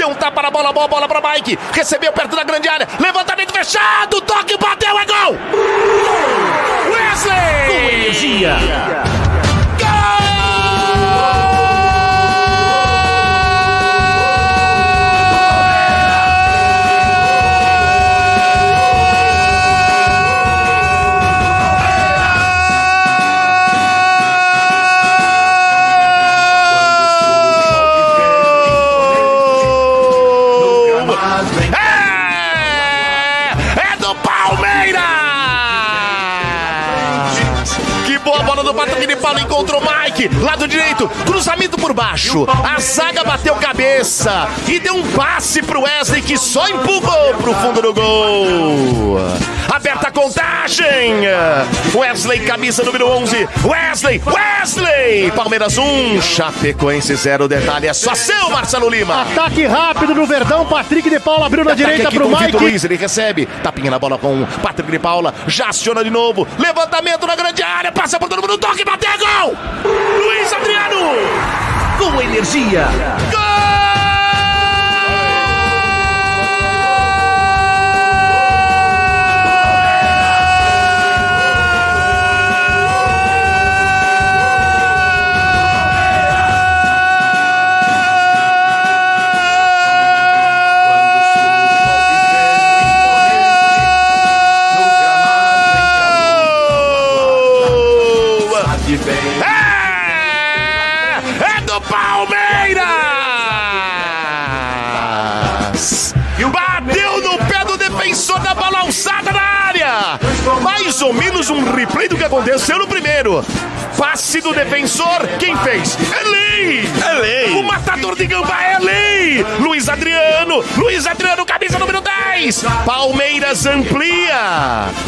Deu um tapa na bola, boa bola pra Mike. Recebeu perto da grande área. Levantamento fechado. Toque, bateu, é gol! Wesley! Com energia. Lado direito, cruzamento por baixo. A zaga bateu cabeça e deu um passe pro Wesley que só empurrou pro fundo do gol. Aberta a contagem. Wesley, camisa número 11. Wesley, Wesley! Palmeiras 1, Chapecoense 0. Detalhe é só seu, Marcelo Lima. Ataque rápido no Verdão. Patrick de Paula abriu na Ataque direita pro o Vitor Mike. Luiz, ele recebe, tapinha na bola com o Patrick de Paula, já aciona de novo, levantamento na grande área, passa por todo mundo, toque, bateu, gol! Luiz Adriano! Com energia. É,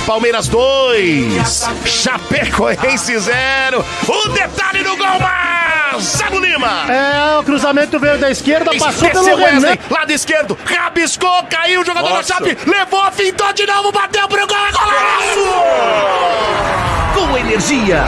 Palmeiras 2! Chapecoense 0! O detalhe do gol, Marcelo Lima! É, o cruzamento veio da esquerda, passou Esse pelo Wesley, Renan. lado esquerdo, rabiscou, caiu o jogador da Chape, levou, fintou de novo, bateu pro gol, é golaço! Com energia.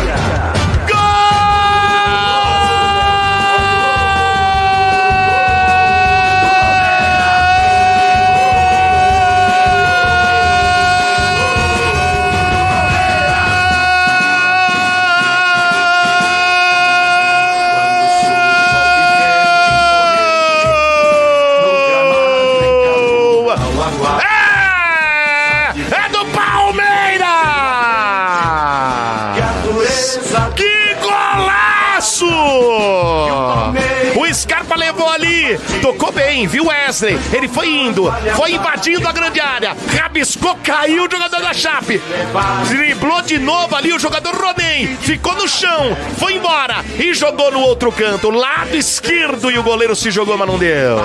Tocou bem, viu Wesley? Ele foi indo, foi invadindo a grande área, rabiscou, caiu o jogador da Chape, driblou de novo ali o jogador Ronen, ficou no chão, foi embora e jogou no outro canto, lado esquerdo e o goleiro se jogou, mas não deu.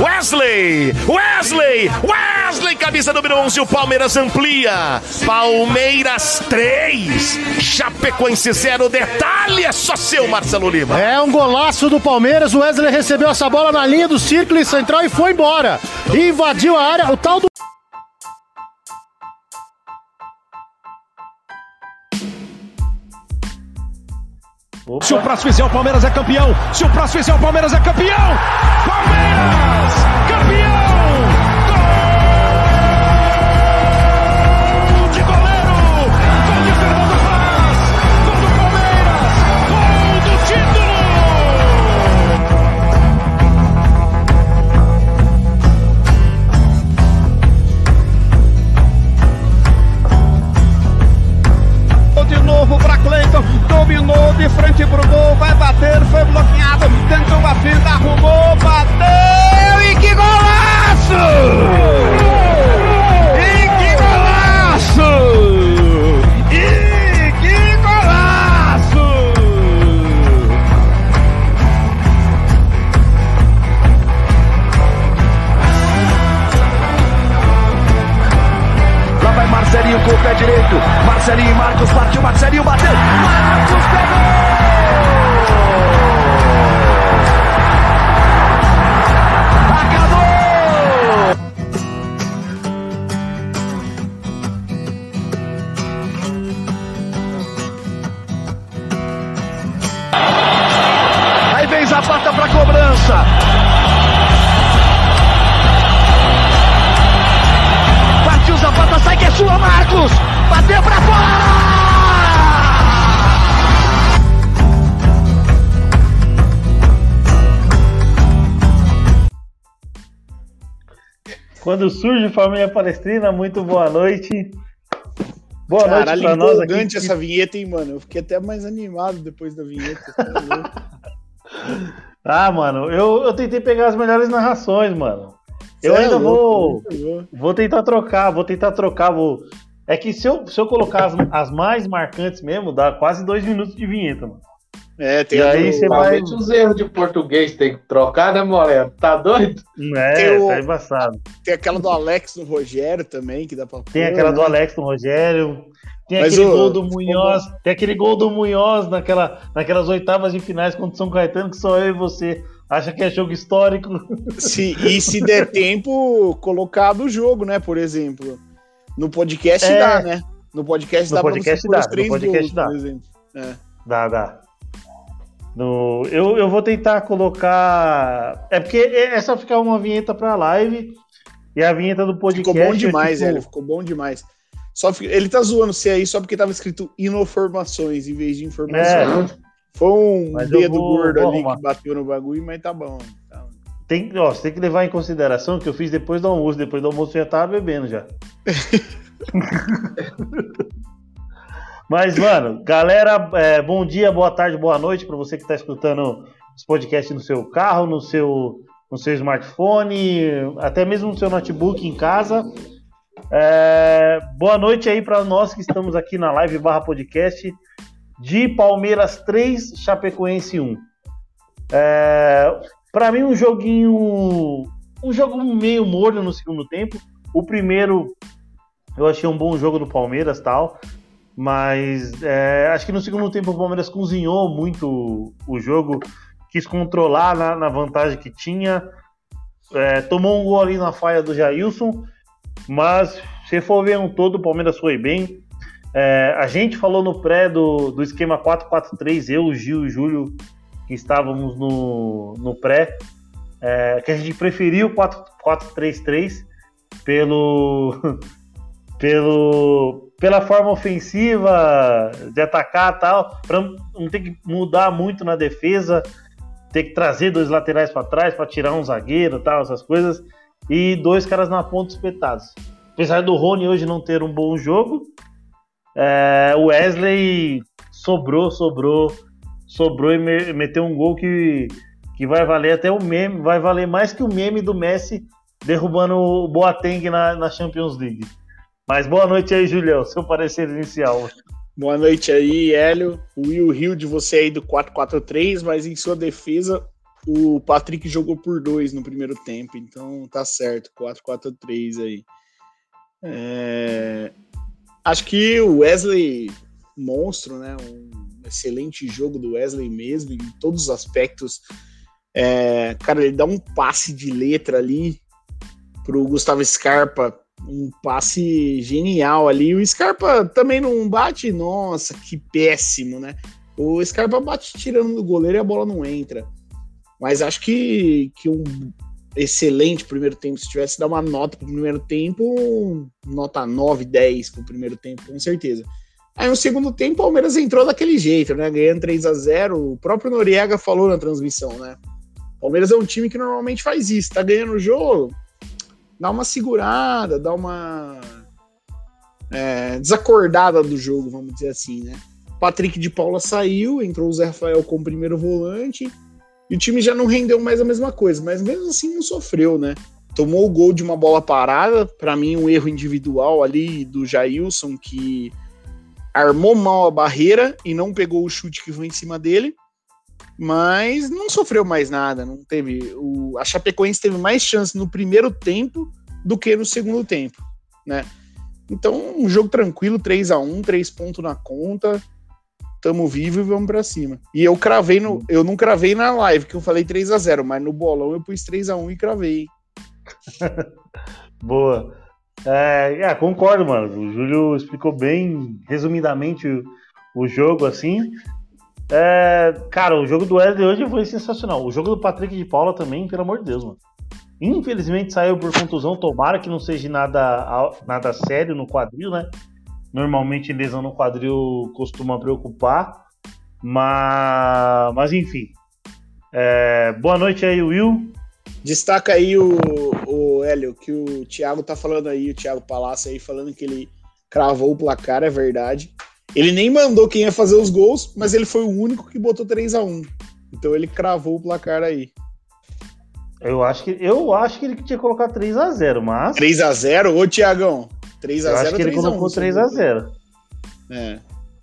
Wesley, Wesley, Wesley, camisa número 11, o Palmeiras amplia. Palmeiras 3, Chapecoense 0, detalhe é só seu, Marcelo Lima. É um golaço do Palmeiras. O Wesley recebeu essa bola na linha do círculo central e foi embora. Invadiu a área. O tal do. Se o próximo fizer o Palmeiras é campeão. Se o próximo fizer o Palmeiras é campeão. Palmeiras, campeão. Família palestrina, muito boa noite. Boa Caralho, noite pra nós aqui. essa vinheta, hein, mano? Eu fiquei até mais animado depois da vinheta. ah, mano, eu, eu tentei pegar as melhores narrações, mano. Eu Cê ainda é vou, vou tentar trocar, vou tentar trocar, vou... É que se eu, se eu colocar as, as mais marcantes mesmo, dá quase dois minutos de vinheta, mano. É, tem e aí você vai... os erros de português tem que trocar, né, Moreno? Tá doido? É, tem o... tá embaçado. Tem aquela do Alex no Rogério também, que dá pra Tem pôr, aquela né? do Alex no Rogério. Tem Mas aquele o... gol do Munhoz, tem aquele gol do Munhoz naquela, naquelas oitavas de finais contra o São Caetano, que só eu e você acha que é jogo histórico. Se, e se der tempo, colocar do jogo, né, por exemplo. No podcast é... dá, né? No podcast no dá podcast pra você dá, no podcast gols, dá. por exemplo. É. Dá, dá. No, eu, eu vou tentar colocar. É porque é só ficar uma vinheta pra live e a vinheta do podcast. Ficou bom demais, é, tipo... Ficou bom demais. Só, ele tá zoando você aí só porque tava escrito inoformações em vez de informações. É. Foi um mas dedo vou, gordo vou ali arrumar. que bateu no bagulho, mas tá bom. Tá. Tem, ó, você tem que levar em consideração que eu fiz depois do almoço. Depois do almoço eu já tava bebendo já. Mas, mano, galera, é, bom dia, boa tarde, boa noite para você que está escutando os podcasts no seu carro, no seu, no seu smartphone, até mesmo no seu notebook em casa. É, boa noite aí para nós que estamos aqui na live barra podcast de Palmeiras 3, Chapecoense 1. É, para mim, um joguinho. Um jogo meio morno no segundo tempo. O primeiro eu achei um bom jogo do Palmeiras tal. Mas é, acho que no segundo tempo o Palmeiras cozinhou muito o jogo, quis controlar na, na vantagem que tinha. É, tomou um gol ali na falha do Jailson, mas se for ver um todo, o Palmeiras foi bem. É, a gente falou no pré do, do esquema 4-4-3, eu, Gil e Júlio, que estávamos no, no pré, é, que a gente preferiu o 4-3-3 pelo, pelo, pela forma ofensiva de atacar tal, para não ter que mudar muito na defesa, ter que trazer dois laterais para trás para tirar um zagueiro tal, essas coisas, e dois caras na ponta espetados. Apesar do Rony hoje não ter um bom jogo, é, o Wesley sobrou, sobrou, sobrou e me, meteu um gol que, que vai valer até o meme, vai valer mais que o meme do Messi derrubando o Boateng na, na Champions League. Mas boa noite aí, Julião, seu parecer inicial. Boa noite aí, Hélio. O Will Hill de você aí do 4-4-3, mas em sua defesa, o Patrick jogou por dois no primeiro tempo, então tá certo, 4-4-3 aí. É... Acho que o Wesley, monstro, né? Um excelente jogo do Wesley mesmo, em todos os aspectos. É... Cara, ele dá um passe de letra ali pro Gustavo Scarpa um passe genial ali. O Scarpa também não bate, nossa, que péssimo, né? O Scarpa bate tirando do goleiro e a bola não entra. Mas acho que, que um excelente primeiro tempo. Se tivesse dar uma nota pro primeiro tempo, nota 9, 10 pro primeiro tempo, com certeza. Aí no segundo tempo, o Palmeiras entrou daquele jeito, né? Ganhando 3 a 0 O próprio Noriega falou na transmissão, né? O Palmeiras é um time que normalmente faz isso. Tá ganhando o jogo, dá uma segurada, dá uma é, desacordada do jogo, vamos dizer assim, né? Patrick de Paula saiu, entrou o Zé Rafael como primeiro volante, e o time já não rendeu mais a mesma coisa, mas mesmo assim não sofreu, né? Tomou o gol de uma bola parada, para mim um erro individual ali do Jailson, que armou mal a barreira e não pegou o chute que foi em cima dele mas não sofreu mais nada, não teve. O, a Chapecoense teve mais chance no primeiro tempo do que no segundo tempo, né? Então, um jogo tranquilo, 3 a 1 3 pontos na conta. Tamo vivo e vamos para cima. E eu cravei no. Eu não cravei na live, que eu falei 3 a 0 mas no bolão eu pus 3 a 1 e cravei. Boa. É, é, concordo, mano. O Júlio explicou bem, resumidamente, o, o jogo, assim. É, cara, o jogo do Wesley hoje foi sensacional. O jogo do Patrick de Paula também, pelo amor de Deus, mano. Infelizmente saiu por contusão, tomara que não seja nada, nada sério no quadril, né? Normalmente lesão no quadril costuma preocupar. Mas, mas enfim. É, boa noite aí, Will. Destaca aí o, o Hélio, que o Thiago tá falando aí, o Thiago Palácio aí, falando que ele cravou o placar, é verdade. Ele nem mandou quem ia fazer os gols, mas ele foi o único que botou 3 a 1 Então ele cravou o placar aí. Eu acho que, eu acho que ele tinha colocado 3x0, mas. 3x0? Ô, Tiagão. 3x0 Eu acho que ele colocou 3x0. É.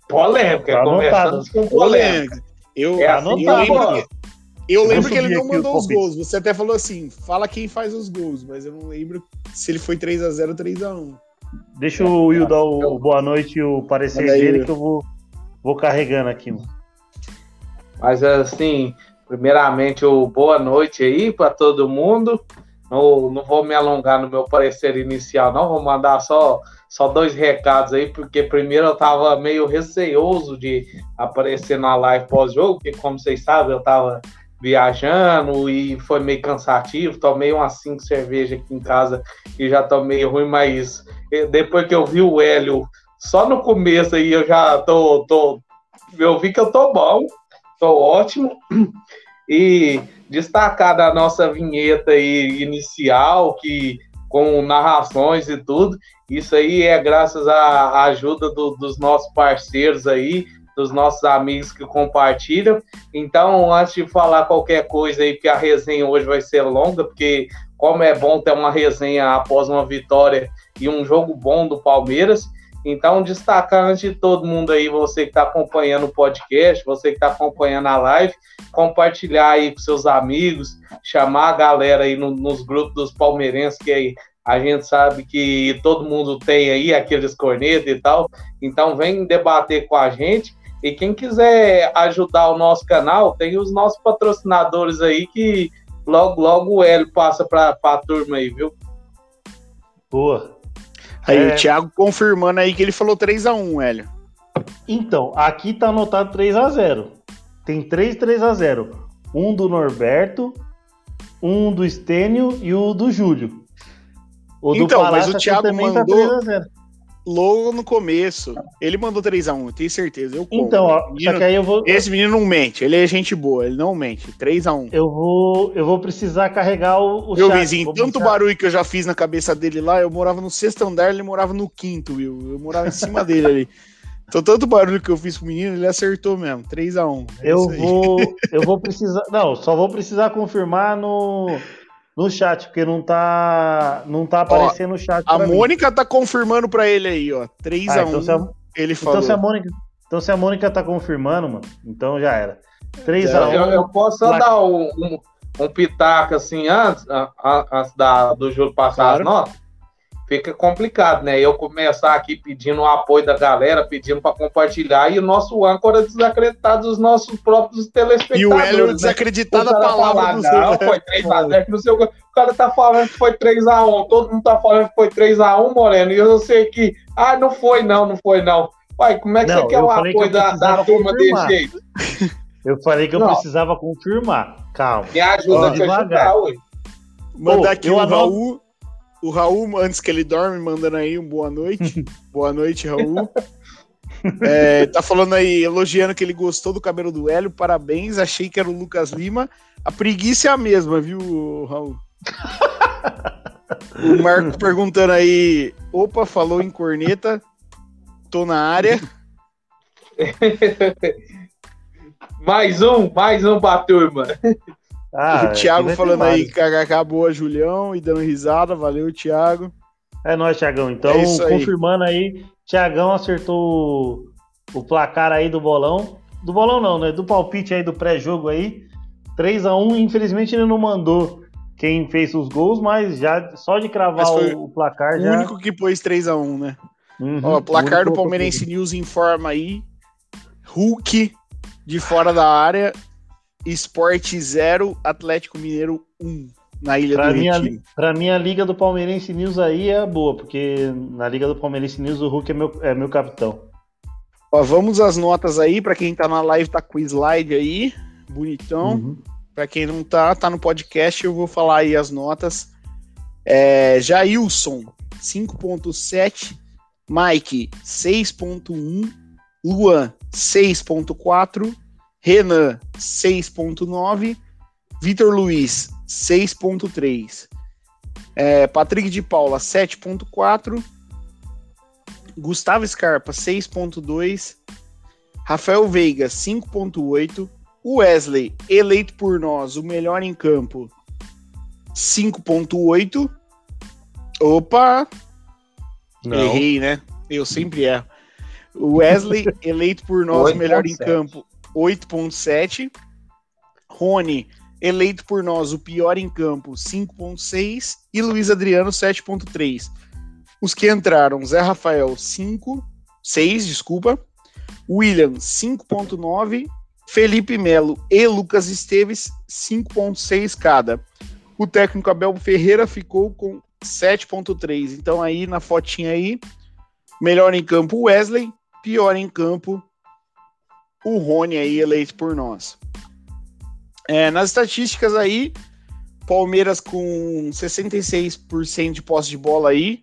Polêmica, Tá conversando com polêmica. Eu, É eu anotado, lembro, ó. que, eu Eu lembro que ele não mandou os gols. Você até falou assim: fala quem faz os gols, mas eu não lembro se ele foi 3x0 ou 3x1. Deixa o Will dar o boa noite e o parecer aí, dele que eu vou, vou carregando aqui, mano. Mas assim, primeiramente, o boa noite aí para todo mundo. Não, não vou me alongar no meu parecer inicial, não. Vou mandar só, só dois recados aí, porque primeiro eu tava meio receoso de aparecer na live pós-jogo, porque, como vocês sabem, eu tava viajando e foi meio cansativo. Tomei umas cinco cervejas aqui em casa e já tô meio ruim, mas depois que eu vi o Hélio, só no começo aí eu já tô. tô eu vi que eu tô bom, tô ótimo. E destacar da nossa vinheta aí inicial, que com narrações e tudo, isso aí é graças à ajuda do- dos nossos parceiros aí, dos nossos amigos que compartilham. Então, antes de falar qualquer coisa aí, que a resenha hoje vai ser longa, porque como é bom ter uma resenha após uma vitória e um jogo bom do Palmeiras. Então, destacar antes de todo mundo aí, você que está acompanhando o podcast, você que está acompanhando a live, compartilhar aí com seus amigos, chamar a galera aí no- nos grupos dos palmeirenses, que aí a gente sabe que todo mundo tem aí aqueles cornetas e tal. Então, vem debater com a gente. E quem quiser ajudar o nosso canal, tem os nossos patrocinadores aí que logo, logo o Hélio passa para a turma aí, viu? Boa. Aí É. o Thiago confirmando aí que ele falou 3x1, Hélio. Então, aqui tá anotado 3x0. Tem três 3x0. Um do Norberto, um do Estênio e o do Júlio. O do Então, mas Palácio o aqui Thiago também tá mandou- 3x0. Logo no começo. Ele mandou 3x1, eu tenho certeza. Eu compro. Então, ó, Menino- só que aí eu vou, Esse menino não mente, ele é gente boa, ele não mente. 3x1. eu vou, eu vou precisar carregar o, o Meu chat. vizinho, tanto buscar- barulho que eu já fiz na cabeça dele lá, eu morava no sexto andar, ele morava no quinto, viu? Eu morava em cima dele ali. Então, tanto barulho que eu fiz pro menino, ele acertou mesmo. 3x1. É Eu vou, eu vou precisar, não, só vou precisar confirmar no no chat, porque não tá não tá aparecendo no chat A pra mim. Mônica tá confirmando pra ele aí, ó. 3x1. Ah, então se a, Ele então falou. se a Mônica, então se a Mônica tá confirmando, mano, então já era. Já 3x1. Eu, eu posso só Placa- dar um, um, um pitaco assim antes, a- a- antes da, do Júlio passar Claro. as notas? Fica complicado, né? Eu começar aqui pedindo o apoio da galera, pedindo para compartilhar, e o nosso âncora desacreditar dos nossos próprios telespectadores. E o Hélio né? desacreditado O a cara palavra falar, do não, foi 3x0, não sei o que. O cara tá falando que foi 3x1, todo mundo tá falando que foi 3x1, Moreno, e eu sei que, ah, não foi não, não foi não. Uai, como é que Não, você quer o apoio da, da turma desse jeito? Eu falei que eu Não. precisava confirmar. Calma. Me ajuda Ó, a te ajudar, ué. Mandar Pô, aqui o anoto- Raul. O Raul, antes que ele dorme, mandando aí um boa noite. boa noite, Raul. É, tá falando aí, elogiando que ele gostou do cabelo do Hélio. Parabéns, achei que era o Lucas Lima. A preguiça é a mesma, viu, Raul? o Marco perguntando aí. Opa, falou em corneta. Tô na área. Mais um, mais um pra turma. Ah, o Thiago falando aí que boa, Julião, e dando risada. Valeu, Thiago. É nóis, Thiagão. Então, É aí. confirmando aí, Thiagão acertou o, placar aí do bolão. Do bolão não, né? Do palpite aí do pré-jogo aí. 3x1, infelizmente ele não mandou quem fez os gols, mas já só de cravar o, o placar O já. único que pôs 3x1, né? Uhum, Ó, placar do Palmeirense News informa aí. Hulk de fora da área. Esporte 0, Atlético Mineiro 1 na Ilha Pra do minha, Retiro. pra mim, a Liga do Palmeirense News aí é boa, porque na Liga do Palmeirense News o Hulk é meu, é meu capitão. Ó, vamos às notas aí, pra quem tá na live tá com o slide aí, bonitão. Uhum. Pra quem não tá, tá no podcast, eu vou falar aí as notas. É, Jailson, 5.7. Mike, 6.1. Luan, 6.4. Renan, 6.9. Vitor Luiz, 6.3. É, Patrick de Paula, 7.4. Gustavo Scarpa, 6.2. Rafael Veiga, 5.8. Wesley, eleito por nós, o melhor em campo, 5.8. Opa! Não. Errei, né? Eu sempre erro. Wesley, eleito por nós, o melhor em 8.7. campo, 8.7. Rony, eleito por nós, o pior em campo, 5.6. E Luiz Adriano, 7.3. Os que entraram, Zé Rafael, 5, 6, desculpa. William, 5.9. Felipe Melo e Lucas Esteves, 5.6 cada. O técnico Abel Ferreira ficou com 7.3. Então aí na fotinha aí, melhor em campo Wesley, pior em campo o Rony aí eleito por nós. É, nas estatísticas aí, Palmeiras com 66% de posse de bola aí,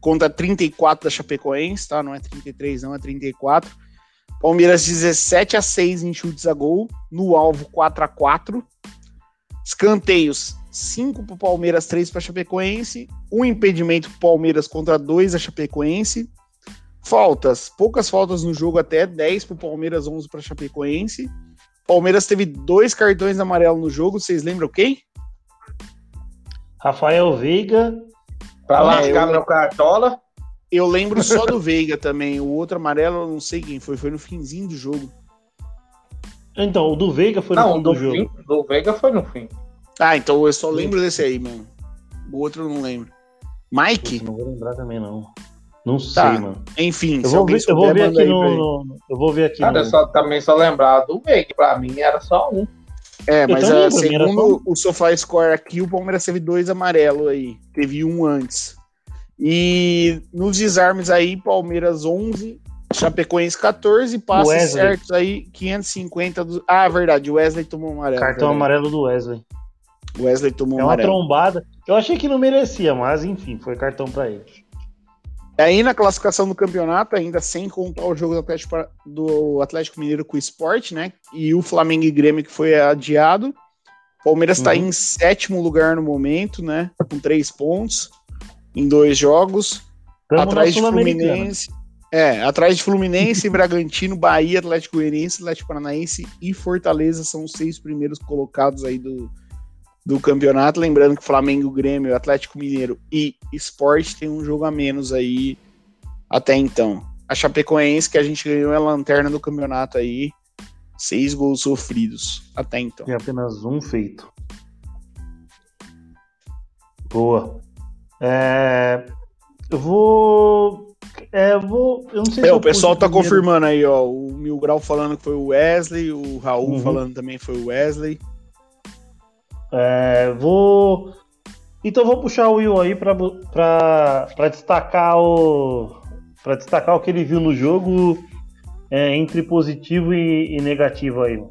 contra 34 da Chapecoense, tá? Não é 33 não, é 34. Palmeiras 17 a 6 em chutes a gol, no alvo 4 a 4. Escanteios 5 para Palmeiras, 3 para Chapecoense, um impedimento pro Palmeiras contra 2 da Chapecoense. Faltas, poucas faltas no jogo até 10 para Palmeiras, 11 para Chapecoense. Palmeiras teve dois cartões amarelos no jogo, vocês lembram quem? Rafael Veiga, Pra É, lascar eu- meu cartola. Eu lembro só do Veiga também. O outro amarelo, eu não sei quem foi, foi no finzinho do jogo. então, o do Veiga foi no Não, fim do do jogo. fim, do Veiga foi no fim. Ah, então eu só lembro desse aí, mano. O outro eu não lembro. Mike? Putz, Não vou lembrar também, não. Não sei, Tá. mano. Enfim, Eu se vou ver, eu vou ver aqui ele. no, no- Eu vou ver aqui Cara, no. só, também só lembrava do Veiga. Pra mim era só um. É, mas também, ah, segundo o Sofá Score aqui, o Palmeiras teve dois amarelos aí. Teve um antes. E nos desarmes aí, Palmeiras 11, Chapecoense 14, passes Wesley. certos aí, 550. Do... Ah, verdade, o Wesley tomou um amarelo. Cartão amarelo do Wesley. O Wesley tomou É um uma amarelo. trombada. Eu achei que não merecia, mas enfim, foi cartão pra ele. Aí na classificação do campeonato, ainda sem contar o jogo do Atlético, do Atlético Mineiro com o Sport, né? E o Flamengo e Grêmio que foi adiado. Palmeiras está Uhum. em sétimo lugar no momento, né? Com três pontos em dois jogos. Tamo atrás de. Fluminense. É, atrás de Fluminense, Bragantino, Bahia, Atlético Goianiense, Atlético Paranaense e Fortaleza são os seis primeiros colocados aí do, do campeonato. Lembrando que Flamengo, Grêmio, Atlético Mineiro e Sport tem um jogo a menos aí até então. A Chapecoense, que a gente ganhou, é a lanterna do campeonato aí. Seis gols sofridos até então. Tem apenas um feito. Boa. É, eu vou. É, eu vou. Eu não sei se É, eu o pessoal tá primeiro- confirmando aí, ó. O Mil Grau falando que foi o Wesley, o Raul Uhum. falando também foi o Wesley. É, vou. Então vou puxar o Will aí pra destacar o. Pra destacar o que ele viu no jogo é, entre positivo e, e negativo aí.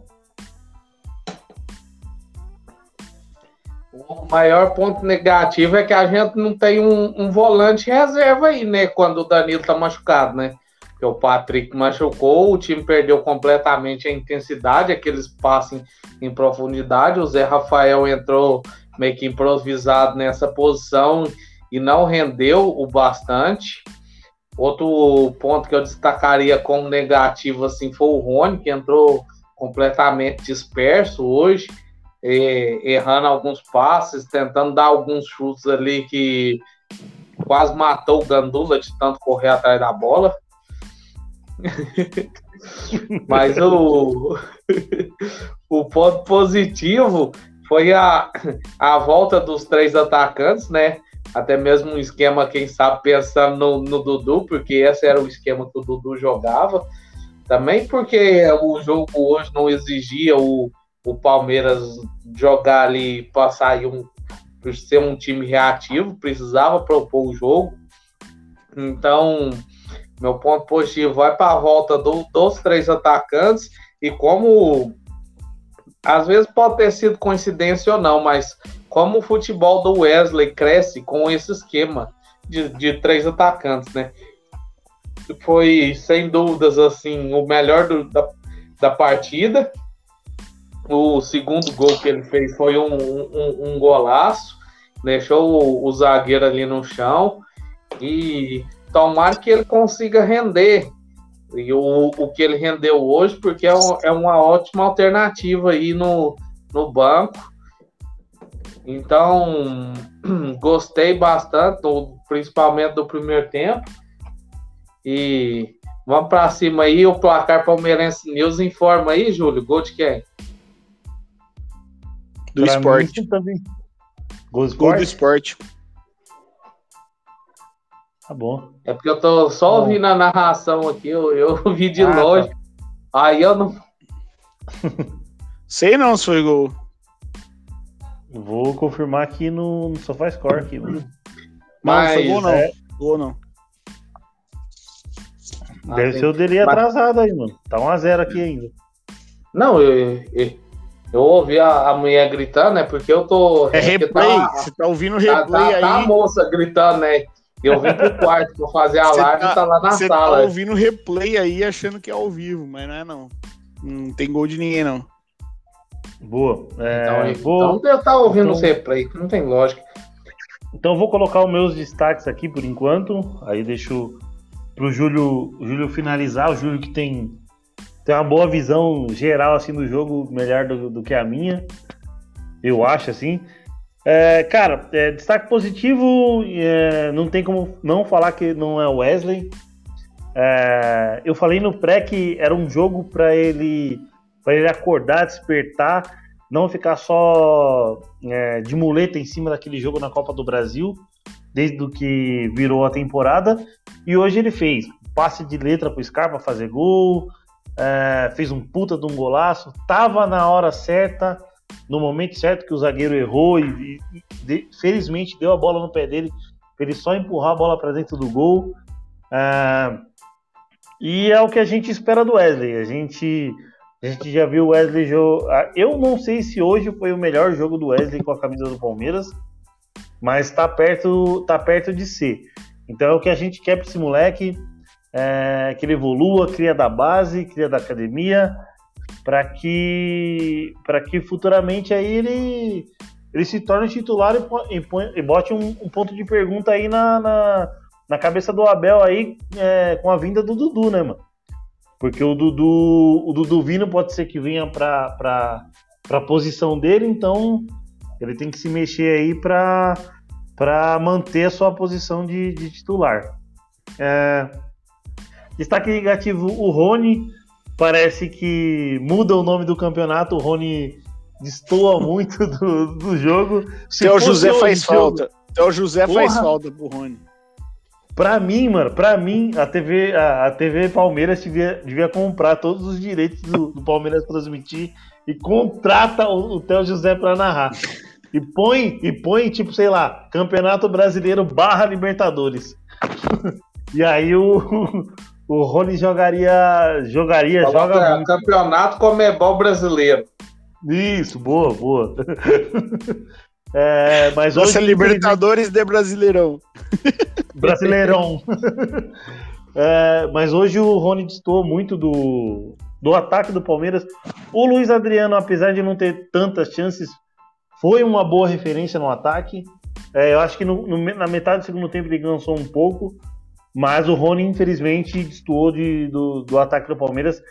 O maior ponto negativo é que a gente não tem um, um volante reserva aí, né? Quando o Danilo tá machucado, né? Porque o Patrick machucou, o time perdeu completamente a intensidade, aqueles passes em, profundidade. O Zé Rafael entrou meio que improvisado nessa posição e não rendeu o bastante. Outro ponto que eu destacaria como negativo assim foi o Rony, que entrou completamente disperso hoje eh, errando alguns passes, tentando dar alguns chutes ali que quase matou o Gandula de tanto correr atrás da bola. Mas o, o ponto positivo foi a, a volta dos três atacantes, né? Até mesmo um esquema, quem sabe, pensando no, no Dudu, porque esse era o esquema que o Dudu jogava. Também porque o jogo hoje não exigia o, o Palmeiras jogar ali, passar aí um, ser um time reativo, precisava propor o jogo. Então, meu ponto positivo vai para a volta do, dos três atacantes e como às vezes pode ter sido coincidência ou não, mas como o futebol do Wesley cresce com esse esquema de, de três atacantes, né? Foi sem dúvidas assim o melhor do, da, da partida. O segundo gol que ele fez foi um, um, um golaço. deixou o, o zagueiro ali no chão e tomara que ele consiga render e o, o que ele rendeu hoje, porque é, um, é uma ótima alternativa aí no, no banco. Então, gostei bastante, principalmente do primeiro tempo. E vamos para cima aí. O placar Palmeirense News informa aí, Júlio. Gol de quem? Do pra esporte. Também. Gol do esporte. Gol do esporte. Tá bom. É porque eu tô só tá ouvindo a narração aqui, eu, eu vi de ah, tá. longe. Tá. Aí eu não. Sei não se foi gol. Vou confirmar aqui no, no SofaScore aqui, mano. Mas, não, foi gol não. É... Gol não. Deve ah, ser o dele atrasado aí, mano. Tá 1x0 aqui ainda. Não, eu, eu, eu ouvi a, a, mulher gritando, né? Porque eu tô. É replay? Tá, Você tá ouvindo o replay tá, tá, aí? Tá a moça gritando, né? Eu vim pro quarto pra fazer a live tá, e tá lá na cê sala. Você tá ouvindo replay aí achando que é ao vivo, mas não é não. Não tem gol de ninguém, não. Boa. É, então, vou... então eu tava ouvindo então... os replay, não tem lógica. Então vou colocar os meus destaques aqui por enquanto. Aí deixo pro Júlio, o Júlio finalizar. O Júlio que tem, tem uma boa visão geral assim do jogo, melhor do, do que a minha. Eu acho assim. É, cara, é, destaque positivo, é, não tem como não falar que não é o Wesley. É, eu falei no pré que era um jogo para ele, ele acordar, despertar, não ficar só é, de muleta em cima daquele jogo na Copa do Brasil, desde que virou a temporada. E hoje ele fez passe de letra pro Scarpa fazer gol, é, fez um puta de um golaço, tava na hora certa no momento certo que o zagueiro errou e, e de, felizmente deu a bola no pé dele ele só empurrar a bola para dentro do gol. Ah, e é o que a gente espera do Wesley. A gente, a gente já viu o Wesley jogar. Eu não sei se hoje foi o melhor jogo do Wesley com a camisa do Palmeiras, mas está perto, tá perto de ser. Então é o que a gente quer para esse moleque, é, que ele evolua, cria da base, cria da academia para que para que futuramente aí ele ele se torne titular e, e, e bote um, um, ponto de pergunta aí na, na, na cabeça do Abel aí é, com a vinda do Dudu, né, mano? Porque o Dudu o Dudu vindo pode ser que venha para para posição dele, então ele tem que se mexer aí para para manter a sua posição de, de titular. É, destaque negativo o Rony parece que muda o nome do campeonato, o Rony destoa muito do, do jogo. Se o José faz jogo, falta. o José porra, faz falta pro Rony. Pra mim, mano, pra mim, a TV, a, a TV Palmeiras devia, devia comprar todos os direitos do, do Palmeiras transmitir e contrata o, o Theo José pra narrar. E põe, e põe, tipo, sei lá, Campeonato Brasileiro barra Libertadores. e aí o, o Rony jogaria. Jogaria, Coloca joga muito. Campeonato Comebol Brasileiro. Isso, boa, boa. é, mas Nossa, hoje, Libertadores de Brasileirão. Brasileirão. é, mas hoje o Rony distou muito do, do ataque do Palmeiras. O Luiz Adriano, apesar de não ter tantas chances, foi uma boa referência no ataque. É, eu acho que no, no, na metade do segundo tempo ele cansou um pouco. Mas o Rony, infelizmente, destoou de, do, do ataque do Palmeiras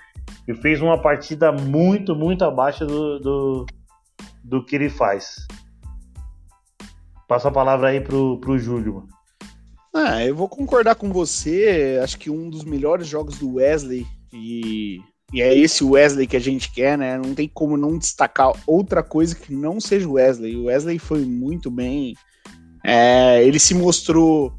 e fez uma partida muito, muito abaixo do, do, do que ele faz. Passo a palavra aí pro, pro Júlio. Ah, eu vou concordar com você. Acho que um dos melhores jogos do Wesley, e, e é esse Wesley que a gente quer, né? Não tem como não destacar outra coisa que não seja o Wesley. O Wesley foi muito bem. É, ele se mostrou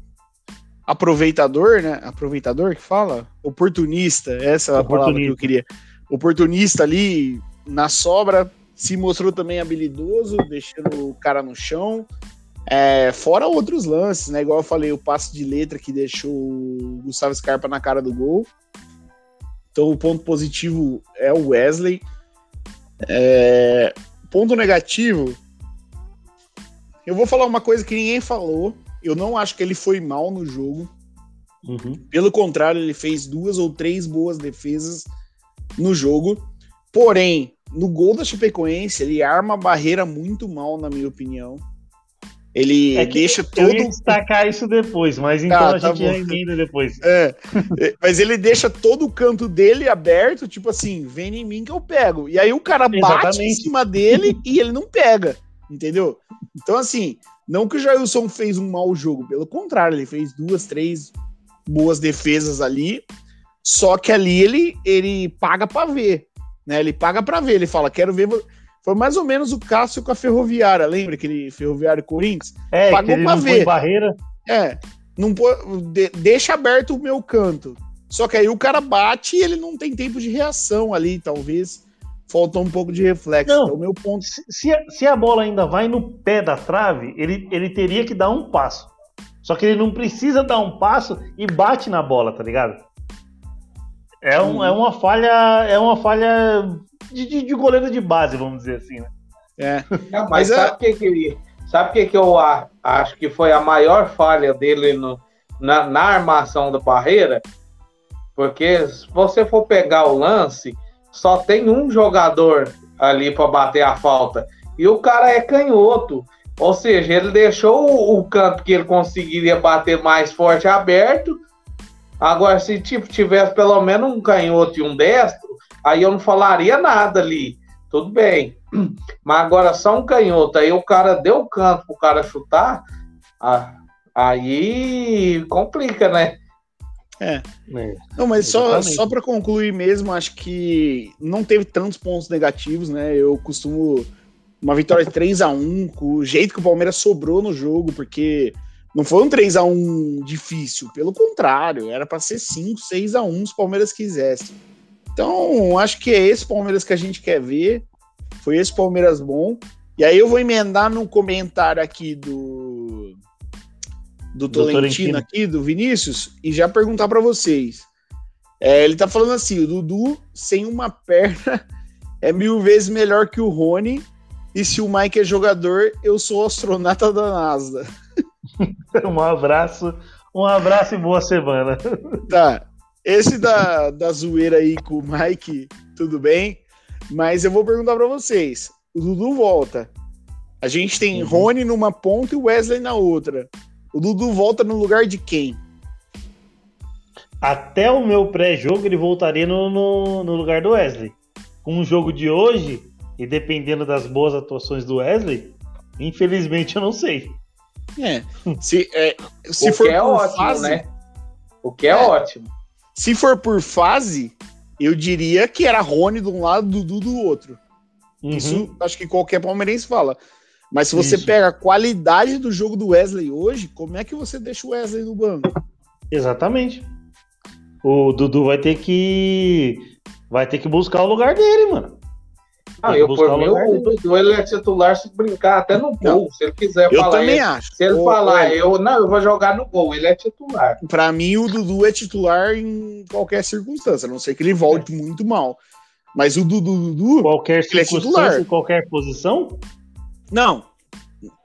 aproveitador, né? Aproveitador que fala? Oportunista, essa é a palavra que eu queria. Oportunista ali na sobra, se mostrou também habilidoso, deixando o cara no chão. É, fora outros lances, né? Igual eu falei, o passe de letra que deixou o Gustavo Scarpa na cara do gol. Então o ponto positivo é o Wesley. É, ponto negativo, eu vou falar uma coisa que ninguém falou, eu não acho que ele foi mal no jogo. Uhum. Pelo contrário, ele fez duas ou três boas defesas no jogo. Porém, no gol da Chapecoense, ele arma a barreira muito mal, na minha opinião. Ele É deixa Eu ia todo. destacar isso depois, mas então Ah, a tá gente bom. emenda depois. É, é, mas ele deixa todo o canto dele aberto, tipo assim, vem em mim que eu pego. E aí o cara bate em Exatamente. cima dele e ele não pega, entendeu? Então, assim, não que o Jailson fez um mau jogo, pelo contrário, ele fez duas, três boas defesas ali, só que ali ele, ele paga pra ver, né? Ele paga pra ver, ele fala, quero ver. vo-" Foi mais ou menos o Cássio com a Ferroviária, lembra aquele Ferroviário Corinthians? É, Pagou pra não ver. barreira. É, não pô- de- deixa aberto o meu canto. Só que aí o cara bate e ele não tem tempo de reação ali, talvez. Faltou um pouco de reflexo. Não. Então, o meu ponto. Se, se a, se a bola ainda vai no pé da trave, ele, ele teria que dar um passo. Só que ele não precisa dar um passo e bate na bola, tá ligado? É, um, é uma falha. É uma falha de, de, de goleiro de base, vamos dizer assim, né? É, Não, Mas mas é- sabe o que que, sabe que que eu acho que foi a maior falha dele no- na, na armação da barreira? Porque se você for pegar o lance, só tem um jogador ali para bater a falta. E o cara é canhoto. Ou seja, ele deixou o, canto que ele conseguiria bater mais forte aberto. Agora, se tipo, tivesse pelo menos um canhoto e um destro, aí eu não falaria nada ali. Tudo bem. Mas agora só um canhoto, aí o cara deu canto pro cara chutar, ah, aí complica, né? Não, mas só, Exatamente. só para concluir mesmo, acho que não teve tantos pontos negativos, né? Eu costumo. Uma vitória de 3 a 1 com o jeito que o Palmeiras sobrou no jogo, porque não foi um 3 a 1 difícil, pelo contrário, era para ser 5, 6 a 1 se o Palmeiras quisesse. Então, acho que é esse Palmeiras que a gente quer ver. Foi esse Palmeiras bom. E aí eu vou emendar num comentário aqui do do Tolentino aqui, do Vinícius, e já perguntar para vocês. É, ele tá falando assim: o Dudu sem uma perna é mil vezes melhor que o Rony. E se o Mike é jogador, eu sou astronauta da NASA. Um abraço, um abraço e boa semana. Tá. Esse da, da zoeira aí com o Mike, tudo bem. Mas eu vou perguntar pra vocês. O Dudu volta. A gente tem Uhum. Rony numa ponta e Wesley na outra. O Dudu volta no lugar de quem? Até o meu pré-jogo ele voltaria no, no, no lugar do Wesley. Com o jogo de hoje, e dependendo das boas atuações do Wesley, infelizmente eu não sei. É. Se, é, se o for que é por ótimo, fase, né? O que é, É. ótimo. se for por fase, eu diria que era Rony de um lado, Dudu do outro. Uhum. Isso acho que qualquer palmeirense fala. Mas se você Isso. pega a qualidade do jogo do Wesley hoje, como é que você deixa o Wesley no banco? Exatamente. O Dudu vai ter que. Vai ter que buscar o lugar dele, mano. Não, que eu por o mim, o. Dudu ele é titular se brincar até no gol. Se ele quiser Eu falar também ele- acho. Se ele Ô, falar, ô, eu não, eu vou jogar no gol, ele é titular. Pra mim, o Dudu é titular em qualquer circunstância, a não ser que ele volte muito mal. Mas o Dudu, Dudu, Qualquer Ele é circunstância, titular. qualquer posição. Não.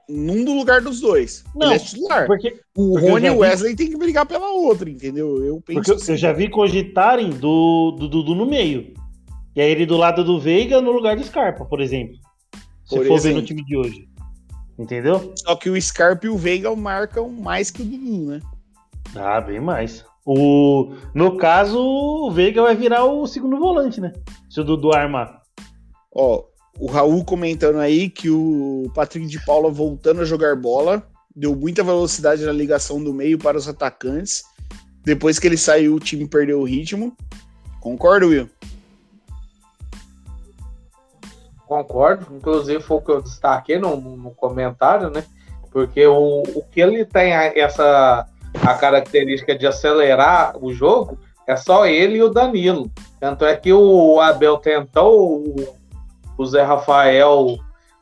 Num do lugar dos dois. Não, é titular. Porque, O porque Rony e o vi- Wesley tem que brigar pela outra, entendeu? Eu penso porque assim. eu já vi cogitarem do, do Dudu no meio. E aí ele do lado do Veiga no lugar do Scarpa, por exemplo. Se Por for ver exemplo. no time de hoje. Entendeu? Só que o Scarpa e o Veiga marcam mais que o Dudu, né? Ah, bem mais. O, no caso, o Veiga vai virar o segundo volante, né? Se o Dudu armar. Ó, o Raul comentando aí que o Patrick de Paula voltando a jogar bola deu muita velocidade na ligação do meio para os atacantes. Depois que ele saiu, o time perdeu o ritmo. Concordo, Will? Concordo, inclusive foi o que eu destaquei no, no comentário, né? Porque o, o que ele tem essa a característica de acelerar o jogo é só ele e o Danilo. Tanto é que o Abel tentou o, o Zé Rafael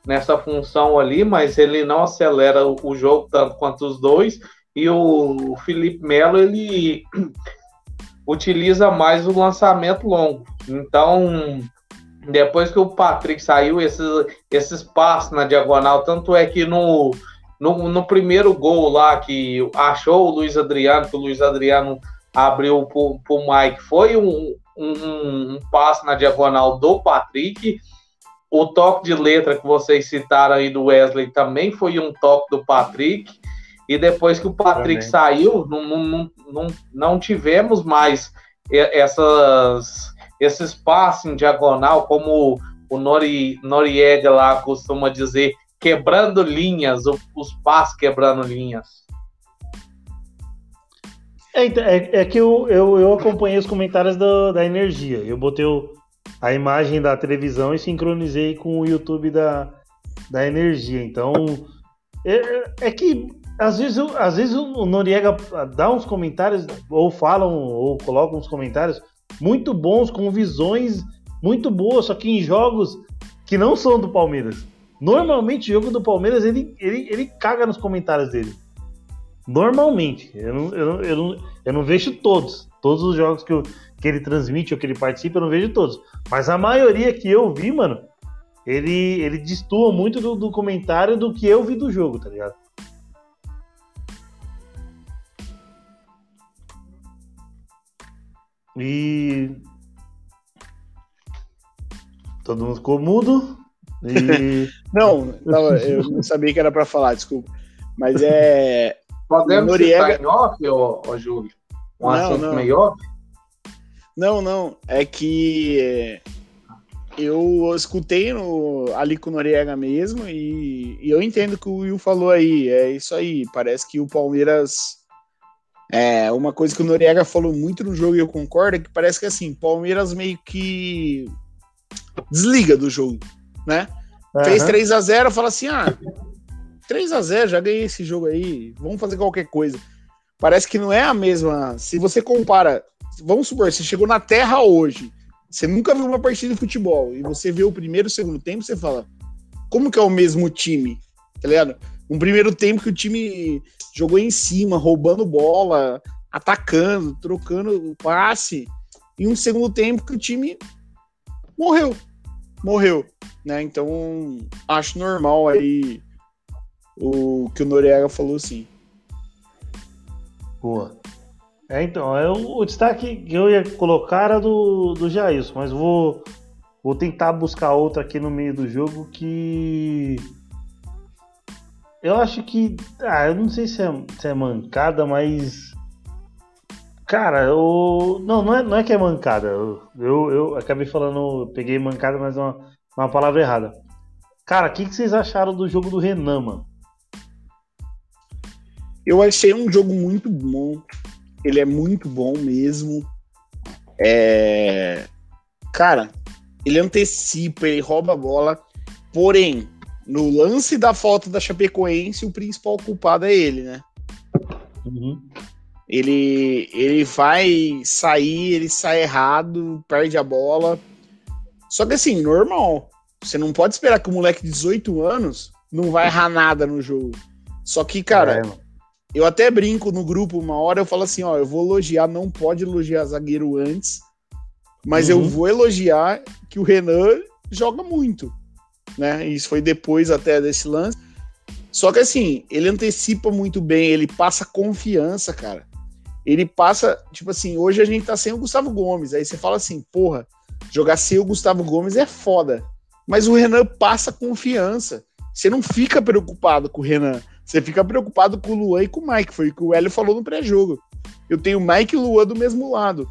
nessa função ali, mas ele não acelera o, o jogo tanto quanto os dois. E o Felipe Melo ele utiliza mais o lançamento longo. Então, depois que o Patrick saiu, esse, esse espaço na diagonal, tanto é que no, no, no primeiro gol lá que achou o Luiz Adriano, que o Luiz Adriano abriu pro, pro Mike, foi um, um, um passo na diagonal do Patrick. O toque de letra que vocês citaram aí do Wesley também foi um toque do Patrick. E depois que o Patrick também. saiu, não, não, não, não tivemos mais essas, esses passos em diagonal, como o Nori, Noriega lá costuma dizer, quebrando linhas, os passos quebrando linhas. É, então, é, é que eu, eu, eu, acompanhei os comentários do, da energia. Eu botei o, a imagem da televisão e sincronizei com o YouTube da, da energia. Então, é, é que às vezes, às vezes o Noriega dá uns comentários, ou falam, ou colocam uns comentários muito bons, com visões muito boas, só que em jogos que não são do Palmeiras. Normalmente, o jogo do Palmeiras, ele, ele, ele caga nos comentários dele. Normalmente. Eu não, eu, eu, não, eu não vejo todos. Todos os jogos que, eu, que ele transmite ou que ele participa, eu não vejo todos. Mas a maioria que eu vi, mano, ele, ele distua muito do, do comentário do que eu vi do jogo, tá ligado? E. Todo mundo ficou mudo. E... não, não, eu não sabia que era para falar, desculpa. Mas é. Podemos Noriega... citar em off, ô, ô Júlio? Um não, assunto não. Não, não. É que eu escutei no, ali com o Noriega mesmo e, e, eu entendo que o Will falou aí. É isso aí. Parece que o Palmeiras. É, uma coisa que o Noriega falou muito no jogo e eu concordo é que parece que assim, Palmeiras meio que desliga do jogo, né? Uhum. Fez 3 a 0 fala assim: ah, 3 a 0 já ganhei esse jogo aí, vamos fazer qualquer coisa. Parece que não é a mesma. Se você compara, vamos supor, você chegou na Terra hoje, você nunca viu uma partida de futebol e você vê o primeiro o segundo tempo, você fala: como que é o mesmo time? Tá ligado? Um primeiro tempo que o time jogou em cima, roubando bola, atacando, trocando o passe, e um segundo tempo que o time morreu. Morreu, né? Então, acho normal aí o que o Noriega falou sim. Boa. É, então, é o, destaque que eu ia colocar era do, do Jailson, mas vou, vou tentar buscar outra aqui no meio do jogo que. Eu acho que. Ah, eu não sei se é, se é mancada, mas. Cara, eu. Não, não é, não é que é mancada. Eu, eu, eu acabei falando. Peguei mancada, mas é uma, uma palavra errada. Cara, o que, que vocês acharam do jogo do Renan, mano? Eu achei um jogo muito bom. Ele é muito bom mesmo. É... Cara, ele antecipa, ele rouba a bola. Porém, no lance da falta da Chapecoense, o principal culpado é ele, né? Uhum. Ele, ele vai sair, ele sai errado, perde a bola. Só que assim, normal. Você não pode esperar que o moleque de 18 anos não vai errar nada no jogo. Só que, cara, é, eu até brinco no grupo uma hora, eu falo assim, ó, eu vou elogiar, não pode elogiar zagueiro antes, mas uhum. eu vou elogiar que o Renan joga muito, né? Isso foi depois até desse lance. Só que assim, ele antecipa muito bem, ele passa confiança, cara. Ele passa, tipo assim, hoje a gente tá sem o Gustavo Gomes, aí você fala assim, porra, jogar sem o Gustavo Gomes é foda. Mas o Renan passa confiança. Você não fica preocupado com o Renan. Você fica preocupado com o Luan e com o Mike, foi o que o Hélio falou no pré-jogo. Eu tenho o Mike e o Luan do mesmo lado.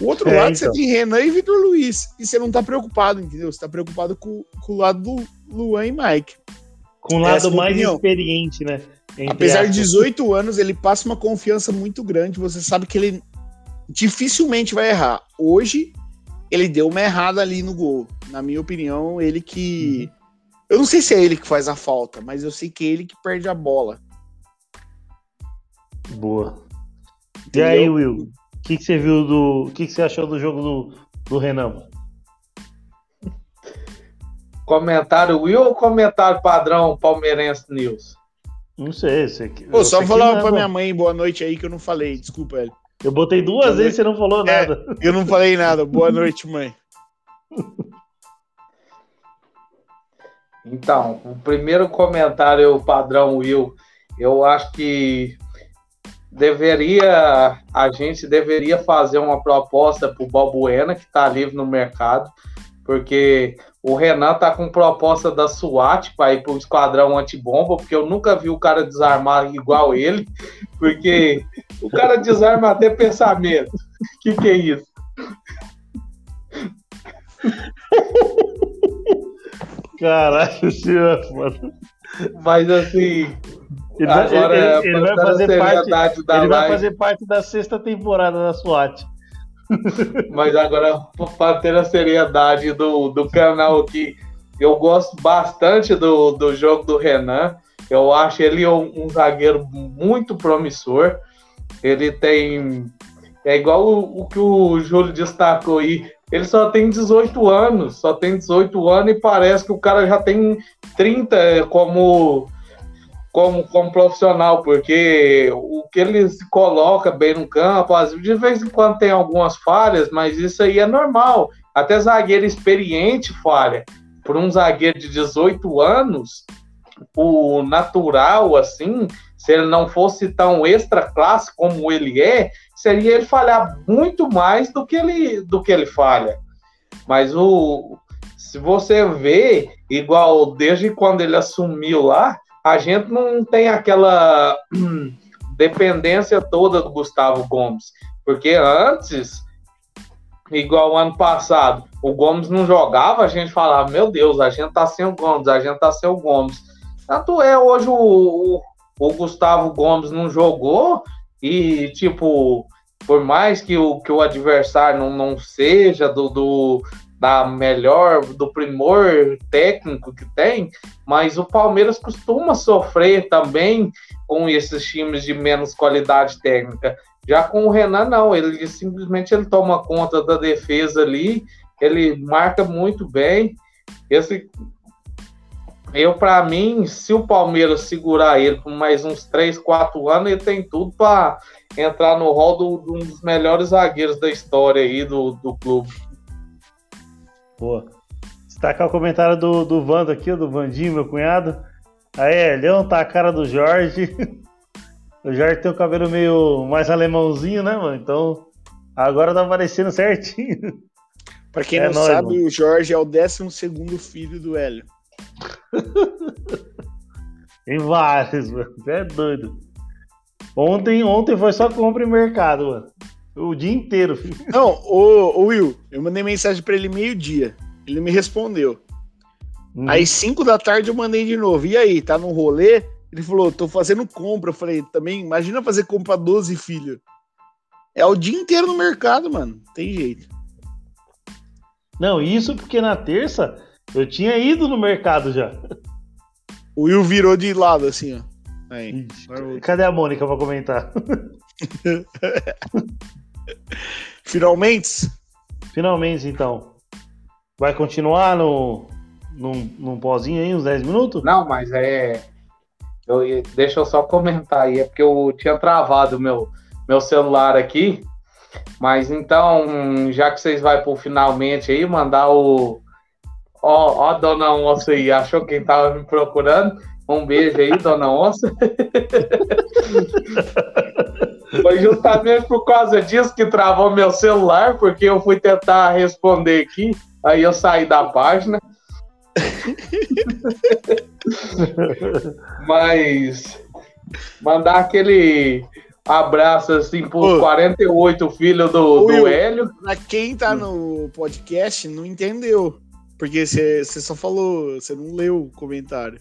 O outro é, lado então. você tem Renan e Vitor Luiz. E você não tá preocupado, entendeu? Você tá preocupado com, com o lado do Luan e Mike. Com o lado é mais opinião. experiente, né? Entre Apesar de 18 anos, ele passa uma confiança muito grande. Você sabe que ele dificilmente vai errar. Hoje, ele deu uma errada ali no gol. Na minha opinião, ele que. Uhum eu não sei se é ele que faz a falta, mas eu sei que é ele que perde a bola. Boa. Entendeu? E aí, Will? O que, que, você viu do. O que, que, você achou do jogo do, do Renan? Comentário Will ou comentário padrão Palmeirense News? Não sei. Você, Pô, só falar pra minha mãe boa noite aí que eu não falei. Desculpa, ele. Eu botei duas vezes e você não falou é, nada. Eu não falei nada. Boa noite, mãe. Então, o primeiro comentário padrão Will, eu acho que deveria a gente deveria fazer uma proposta para o Balbuena que está livre no mercado, porque o Renan tá com proposta da SWAT para ir pro esquadrão antibomba, porque eu nunca vi o cara desarmar igual ele, porque o cara desarma até pensamento. O que, que é isso? Caralho, senhor, mano. Mas assim. Ele, vai- agora, ele- ele vai fazer parte, da ele vai fazer parte da sexta temporada da SWAT. Mas agora, para ter a seriedade do, do canal aqui, eu gosto bastante do, do jogo do Renan. Eu acho ele um, um zagueiro muito promissor. Ele tem. É igual o, o que o Júlio destacou aí. Ele só tem 18 anos, só tem 18 anos e parece que o cara já tem 30 como, como, como profissional, porque o que ele se coloca bem no campo, de vez em quando tem algumas falhas, mas isso aí é normal. Até zagueiro experiente falha. Por um zagueiro de 18 anos, o natural, assim, se ele não fosse tão extra classe como ele é, seria ele falhar muito mais do que ele, do que ele falha. Mas o, se você vê, igual desde quando ele assumiu lá, a gente não tem aquela hum, dependência toda do Gustavo Gomes. Porque antes, igual ano passado, o Gomes não jogava, a gente falava, meu Deus, a gente tá sem o Gomes, a gente tá sem o Gomes. Tanto é, hoje o, o, o Gustavo Gomes não jogou e, tipo, por mais que o, que o adversário não, não seja do, do da melhor, do primor técnico que tem, mas o Palmeiras costuma sofrer também com esses times de menos qualidade técnica. Já com o Renan, não, ele simplesmente ele toma conta da defesa ali, ele marca muito bem. Esse, eu, para mim, se o Palmeiras segurar ele por mais uns 3, 4 anos, ele tem tudo para entrar no do, de um dos melhores zagueiros da história aí do, do clube. Boa. Destacar o comentário do, do Vando aqui, do Vandinho, meu cunhado. Aí, Leão tá a cara do Jorge. O Jorge tem o cabelo meio mais alemãozinho, né, mano? Então, agora tá aparecendo certinho. Pra quem É não nóis, sabe, mano. o Jorge é o 12 filho do Hélio. Tem vários, mano. Você é doido. Ontem, ontem foi só compra em mercado, mano. O dia inteiro, filho. Não, ô, ô Will, eu mandei mensagem pra ele meio-dia. Ele me respondeu. Uhum. Aí, 5 da tarde, eu mandei de novo. E aí, tá no rolê? Ele falou, tô fazendo compra. Eu falei, também, imagina fazer compra 12 filhos. É o dia inteiro no mercado, mano. Tem jeito. Não, isso porque na terça eu tinha ido no mercado já. O Will virou de lado, assim, ó. Aí. Ixi, Cadê a Mônica pra comentar? Finalmente, Finalmente, então. Vai continuar no, num, num pozinho aí, uns 10 minutos? Não, mas é. eu deixa eu só comentar aí, é porque eu tinha travado meu, meu celular aqui. Mas então, já que vocês vão pro finalmente aí, mandar o. Ó, ó, dona Onça aí, achou quem tava me procurando? Um beijo aí, dona Onça. Foi justamente por causa disso que travou meu celular, porque eu fui tentar responder aqui, aí eu saí da página. Mas mandar aquele abraço assim pros Ô. 48 filhos do, do. Hélio. pra quem tá no podcast, não entendeu. Porque você só falou, você não leu o comentário.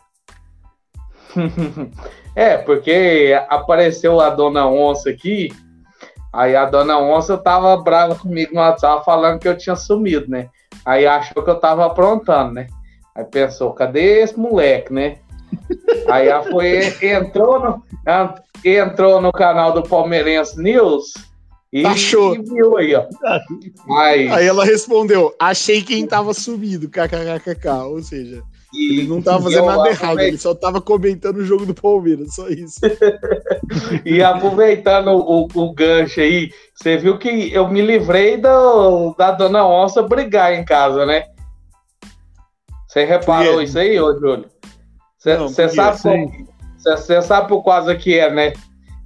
É, porque apareceu a dona Onça aqui, aí a dona Onça tava brava comigo no WhatsApp falando que eu tinha sumido, né? Aí achou que eu tava aprontando, né? Aí pensou, cadê esse moleque, né? Aí ela foi, entrou no, entrou no canal do Palmeirense News Achou. viu aí, ó. Mas, Aí ela respondeu, achei quem tava sumido, kkkk. Ou seja, e- ele não tava fazendo nada errado, ele só tava comentando o jogo do Palmeiras, só isso. E aproveitando o, o gancho aí, você viu que eu me livrei do, da dona Onça brigar em casa, né? Você reparou isso aí, ô Júlio? Você sabe, Sim. por- cê- cê sabe por causa que é, né?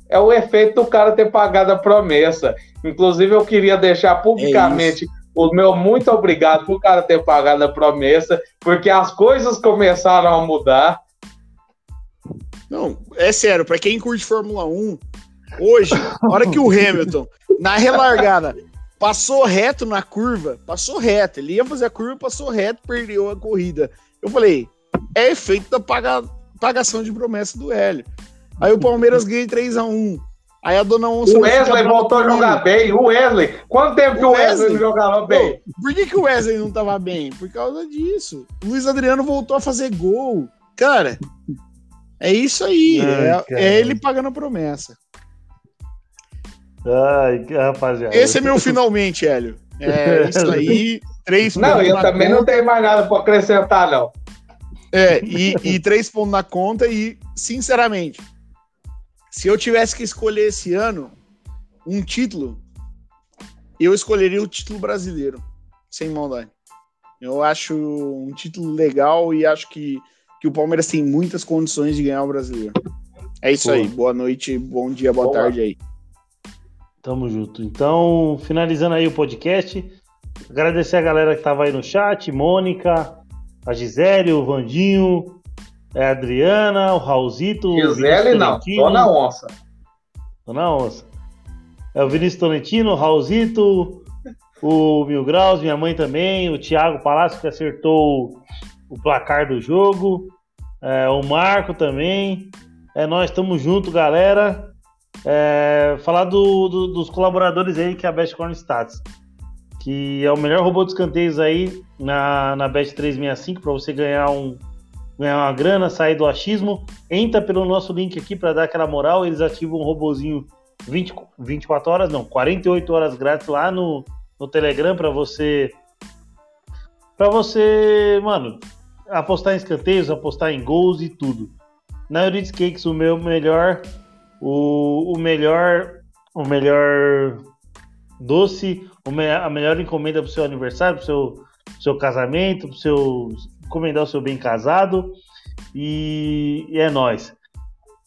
É o efeito do cara ter pagado a promessa. Inclusive, eu queria deixar publicamente o meu muito obrigado por cara ter pagado a promessa, porque as coisas começaram a mudar. Não, é sério, para quem curte Fórmula 1, hoje, a hora que o Hamilton, na relargada, passou reto na curva, passou reto, ele ia fazer a curva, passou reto, perdeu a corrida. Eu falei, é efeito da paga, pagação de promessa do Hélio. Aí o Palmeiras ganha 3x1. Aí a dona Onça. O Wesley voltou a jogar bem. O Wesley. Quanto tempo que o Wesley, Wesley não jogava bem? por que, que o Wesley não tava bem? Por causa disso. O Luiz Adriano voltou a fazer gol. Cara, é isso aí. Ai, é, é, ele pagando a promessa. Ai, rapaziada. Esse é meu finalmente, Hélio. É isso aí. Três Não, eu também conta. não tenho mais nada para acrescentar, não. É, e, e três pontos na conta, e, sinceramente, se eu tivesse que escolher esse ano um título, eu escolheria o título brasileiro, sem maldade. Eu acho um título legal e acho que, que o Palmeiras tem muitas condições de ganhar o brasileiro. É isso Pô. aí. Boa noite, bom dia, boa Boa. tarde aí. Tamo junto. Então, finalizando aí o podcast, agradecer a galera que tava aí no chat, Mônica, a Gisele, o Vandinho, a Adriana, o Raulzito. Gisele não, Dona Onça. Dona Onça. É o Vinícius Tolentino, o Raulzito, o Mil Graus, minha mãe também, o Thiago Palácio que acertou o placar do jogo, é, o Marco também. É, nós estamos juntos, galera. É, falar do, do, dos colaboradores aí que é a Best Corn Stats, que é o melhor robô de escanteios aí na, na Bet 365 para você ganhar um ganhar uma grana, sair do achismo. Entra pelo nosso link aqui para dar aquela moral. Eles ativam um robozinho 20, 24 horas, não, 48 horas grátis lá no, no Telegram para você para você, mano, apostar em escanteios, apostar em gols e tudo. Na Euridice Cakes, o meu melhor o, o melhor o melhor doce, a melhor encomenda para o seu aniversário, para o seu, seu casamento, para seu encomendar o seu bem casado. E, e é nós.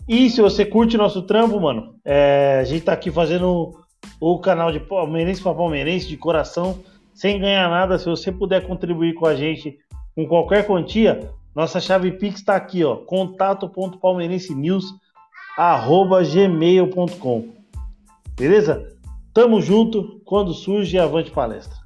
E se você curte nosso trampo, mano, é, a gente tá aqui fazendo o canal de Palmeirense para Palmeirense de coração, sem ganhar nada. Se você puder contribuir com a gente com qualquer quantia, nossa chave Pix está aqui, ó, contato.palmeirensenews@gmail.com. Beleza? Tamo junto. Quando surge, avante palestra.